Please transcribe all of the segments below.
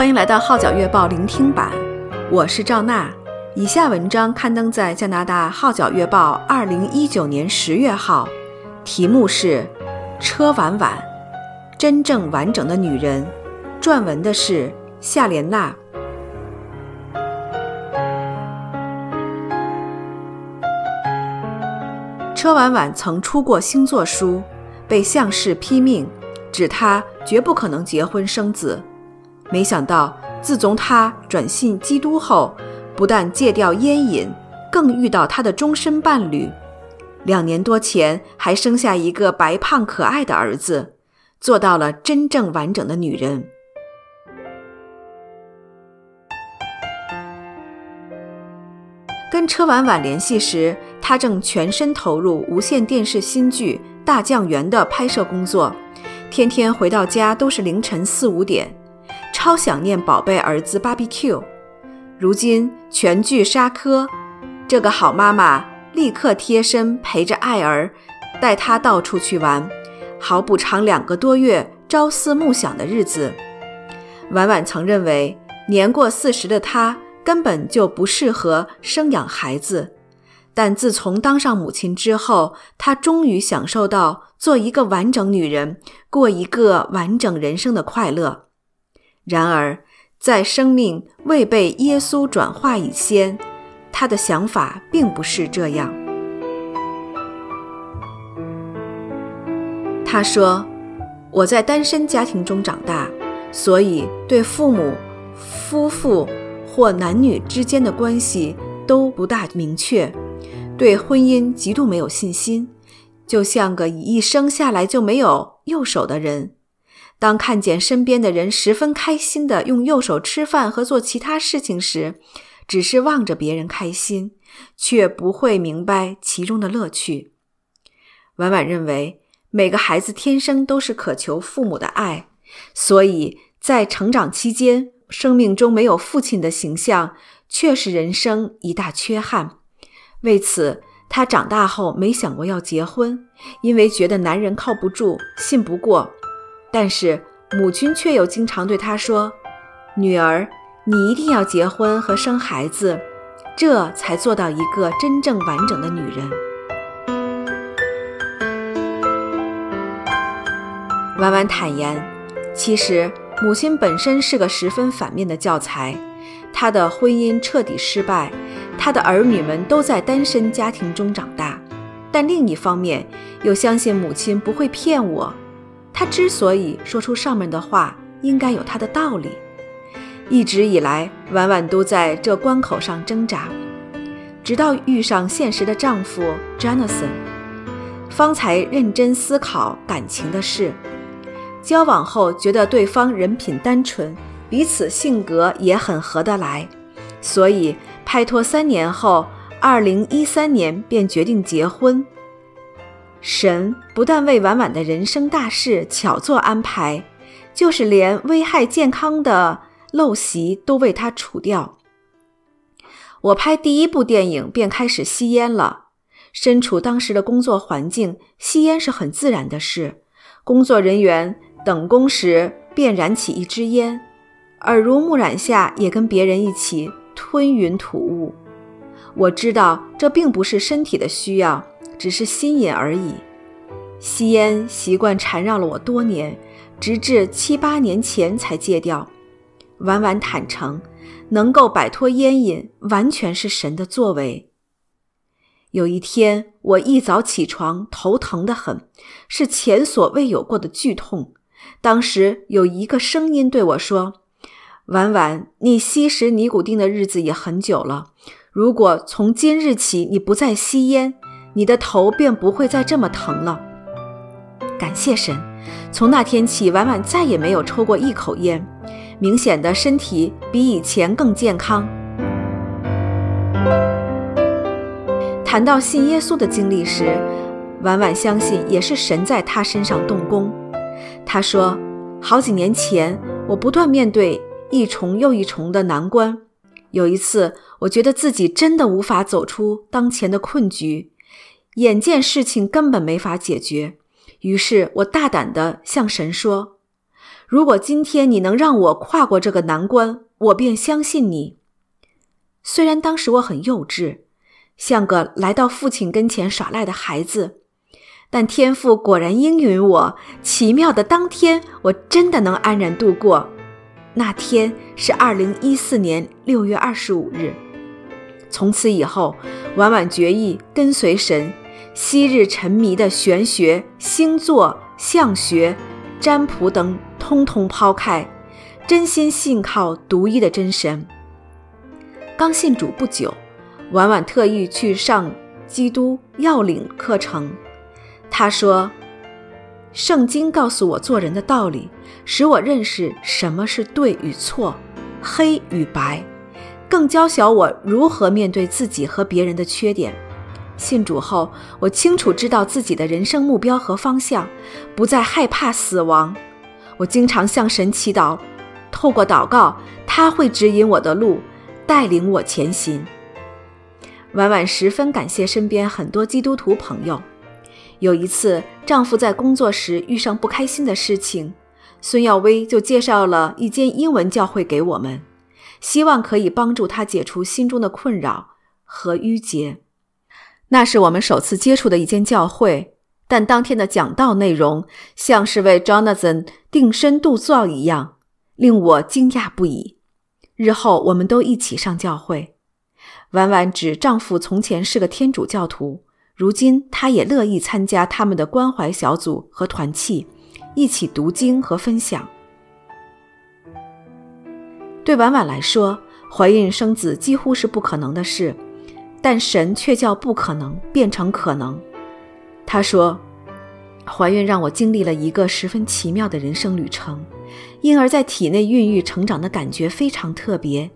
欢迎来到《号角月报》聆听版，我是赵娜。以下文章刊登在加拿大《号角月报》二零一九年十月号，题目是《车婉婉：真正完整的女人》，撰文的是夏莲娜。车婉婉曾出过星座书，被相氏批命，指她绝不可能结婚生子。没想到，自从他转信基督后，不但戒掉烟瘾，更遇到他的终身伴侣。两年多前，还生下一个白胖可爱的儿子，做到了真正完整的女人。跟车婉婉联系时，她正全身投入无线电视新剧《大酱园》的拍摄工作，天天回到家都是凌晨四五点。超想念宝贝儿子 BBQ。如今全剧杀科，这个好妈妈立刻贴身陪着爱儿，带他到处去玩，好补偿两个多月朝思暮想的日子。婉婉曾认为，年过四十的她根本就不适合生养孩子，但自从当上母亲之后，她终于享受到做一个完整女人，过一个完整人生的快乐。然而，在生命未被耶稣转化以前，他的想法并不是这样。他说：“我在单身家庭中长大，所以对父母、夫妇或男女之间的关系都不大明确，对婚姻极度没有信心，就像个一生下来就没有右手的人。”当看见身边的人十分开心地用右手吃饭和做其他事情时，只是望着别人开心，却不会明白其中的乐趣。婉婉认为，每个孩子天生都是渴求父母的爱，所以在成长期间，生命中没有父亲的形象，却是人生一大缺憾。为此，她长大后没想过要结婚，因为觉得男人靠不住，信不过。但是母亲却又经常对她说：“女儿，你一定要结婚和生孩子，这才做到一个真正完整的女人。”婉婉坦言，其实母亲本身是个十分反面的教材，她的婚姻彻底失败，她的儿女们都在单身家庭中长大，但另一方面又相信母亲不会骗我。他之所以说出上面的话，应该有他的道理。一直以来，婉婉都在这关口上挣扎，直到遇上现实的丈夫 Jonathan，方才认真思考感情的事。交往后，觉得对方人品单纯，彼此性格也很合得来，所以拍拖三年后，二零一三年便决定结婚。神不但为婉婉的人生大事巧做安排，就是连危害健康的陋习都为她除掉。我拍第一部电影便开始吸烟了。身处当时的工作环境，吸烟是很自然的事。工作人员等工时便燃起一支烟，耳濡目染下也跟别人一起吞云吐雾。我知道这并不是身体的需要。只是心瘾而已，吸烟习惯缠绕了我多年，直至七八年前才戒掉。婉婉坦诚，能够摆脱烟瘾，完全是神的作为。有一天，我一早起床，头疼得很，是前所未有过的剧痛。当时有一个声音对我说：“婉婉，你吸食尼古丁的日子也很久了，如果从今日起你不再吸烟，”你的头便不会再这么疼了。感谢神，从那天起，婉婉再也没有抽过一口烟，明显的身体比以前更健康。谈到信耶稣的经历时，婉婉相信也是神在她身上动工。她说，好几年前，我不断面对一重又一重的难关，有一次，我觉得自己真的无法走出当前的困局。眼见事情根本没法解决，于是我大胆地向神说：“如果今天你能让我跨过这个难关，我便相信你。虽然当时我很幼稚，像个来到父亲跟前耍赖的孩子，但天父果然应允我。奇妙的当天，我真的能安然度过。那天是二零一四年六月二十五日。从此以后，婉婉决意跟随神，昔日沉迷的玄学、星座、相学、占卜等，通通抛开，真心信靠独一的真神。刚信主不久，婉婉特意去上基督要领课程。她说：“圣经告诉我做人的道理，使我认识什么是对与错，黑与白。”更教晓我如何面对自己和别人的缺点。信主后，我清楚知道自己的人生目标和方向，不再害怕死亡。我经常向神祈祷，透过祷告，他会指引我的路，带领我前行。婉婉十分感谢身边很多基督徒朋友。有一次，丈夫在工作时遇上不开心的事情，孙耀威就介绍了一间英文教会给我们。希望可以帮助他解除心中的困扰和郁结。那是我们首次接触的一间教会，但当天的讲道内容像是为 Jonathan 定身度造一样，令我惊讶不已。日后我们都一起上教会。婉婉指丈夫从前是个天主教徒，如今他也乐意参加他们的关怀小组和团契，一起读经和分享。对婉婉来说，怀孕生子几乎是不可能的事，但神却叫不可能变成可能。她说：“怀孕让我经历了一个十分奇妙的人生旅程，婴儿在体内孕育成长的感觉非常特别。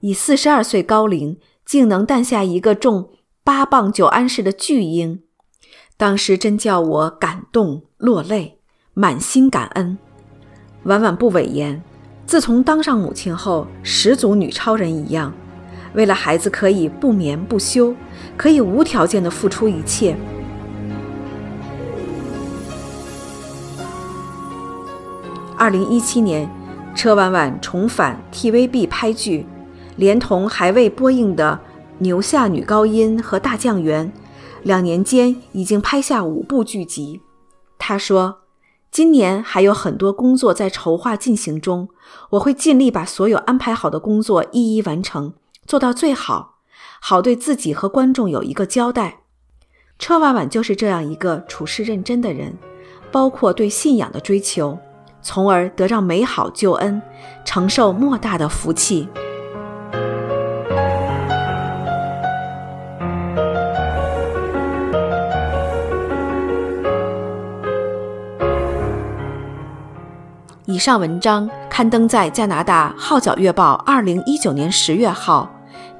以四十二岁高龄，竟能诞下一个重八磅九安士的巨婴，当时真叫我感动落泪，满心感恩。”婉婉不讳言。自从当上母亲后，十足女超人一样，为了孩子可以不眠不休，可以无条件的付出一切。二零一七年，车婉婉重返 TVB 拍剧，连同还未播映的《牛下女高音》和《大酱园》，两年间已经拍下五部剧集。她说。今年还有很多工作在筹划进行中，我会尽力把所有安排好的工作一一完成，做到最好，好对自己和观众有一个交代。车婉婉就是这样一个处事认真的人，包括对信仰的追求，从而得到美好救恩，承受莫大的福气。以上文章刊登在加拿大《号角月报》二零一九年十月号，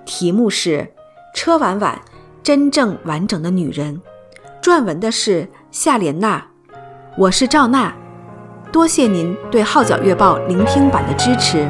题目是《车婉婉：真正完整的女人》，撰文的是夏莲娜。我是赵娜，多谢您对《号角月报》聆听版的支持。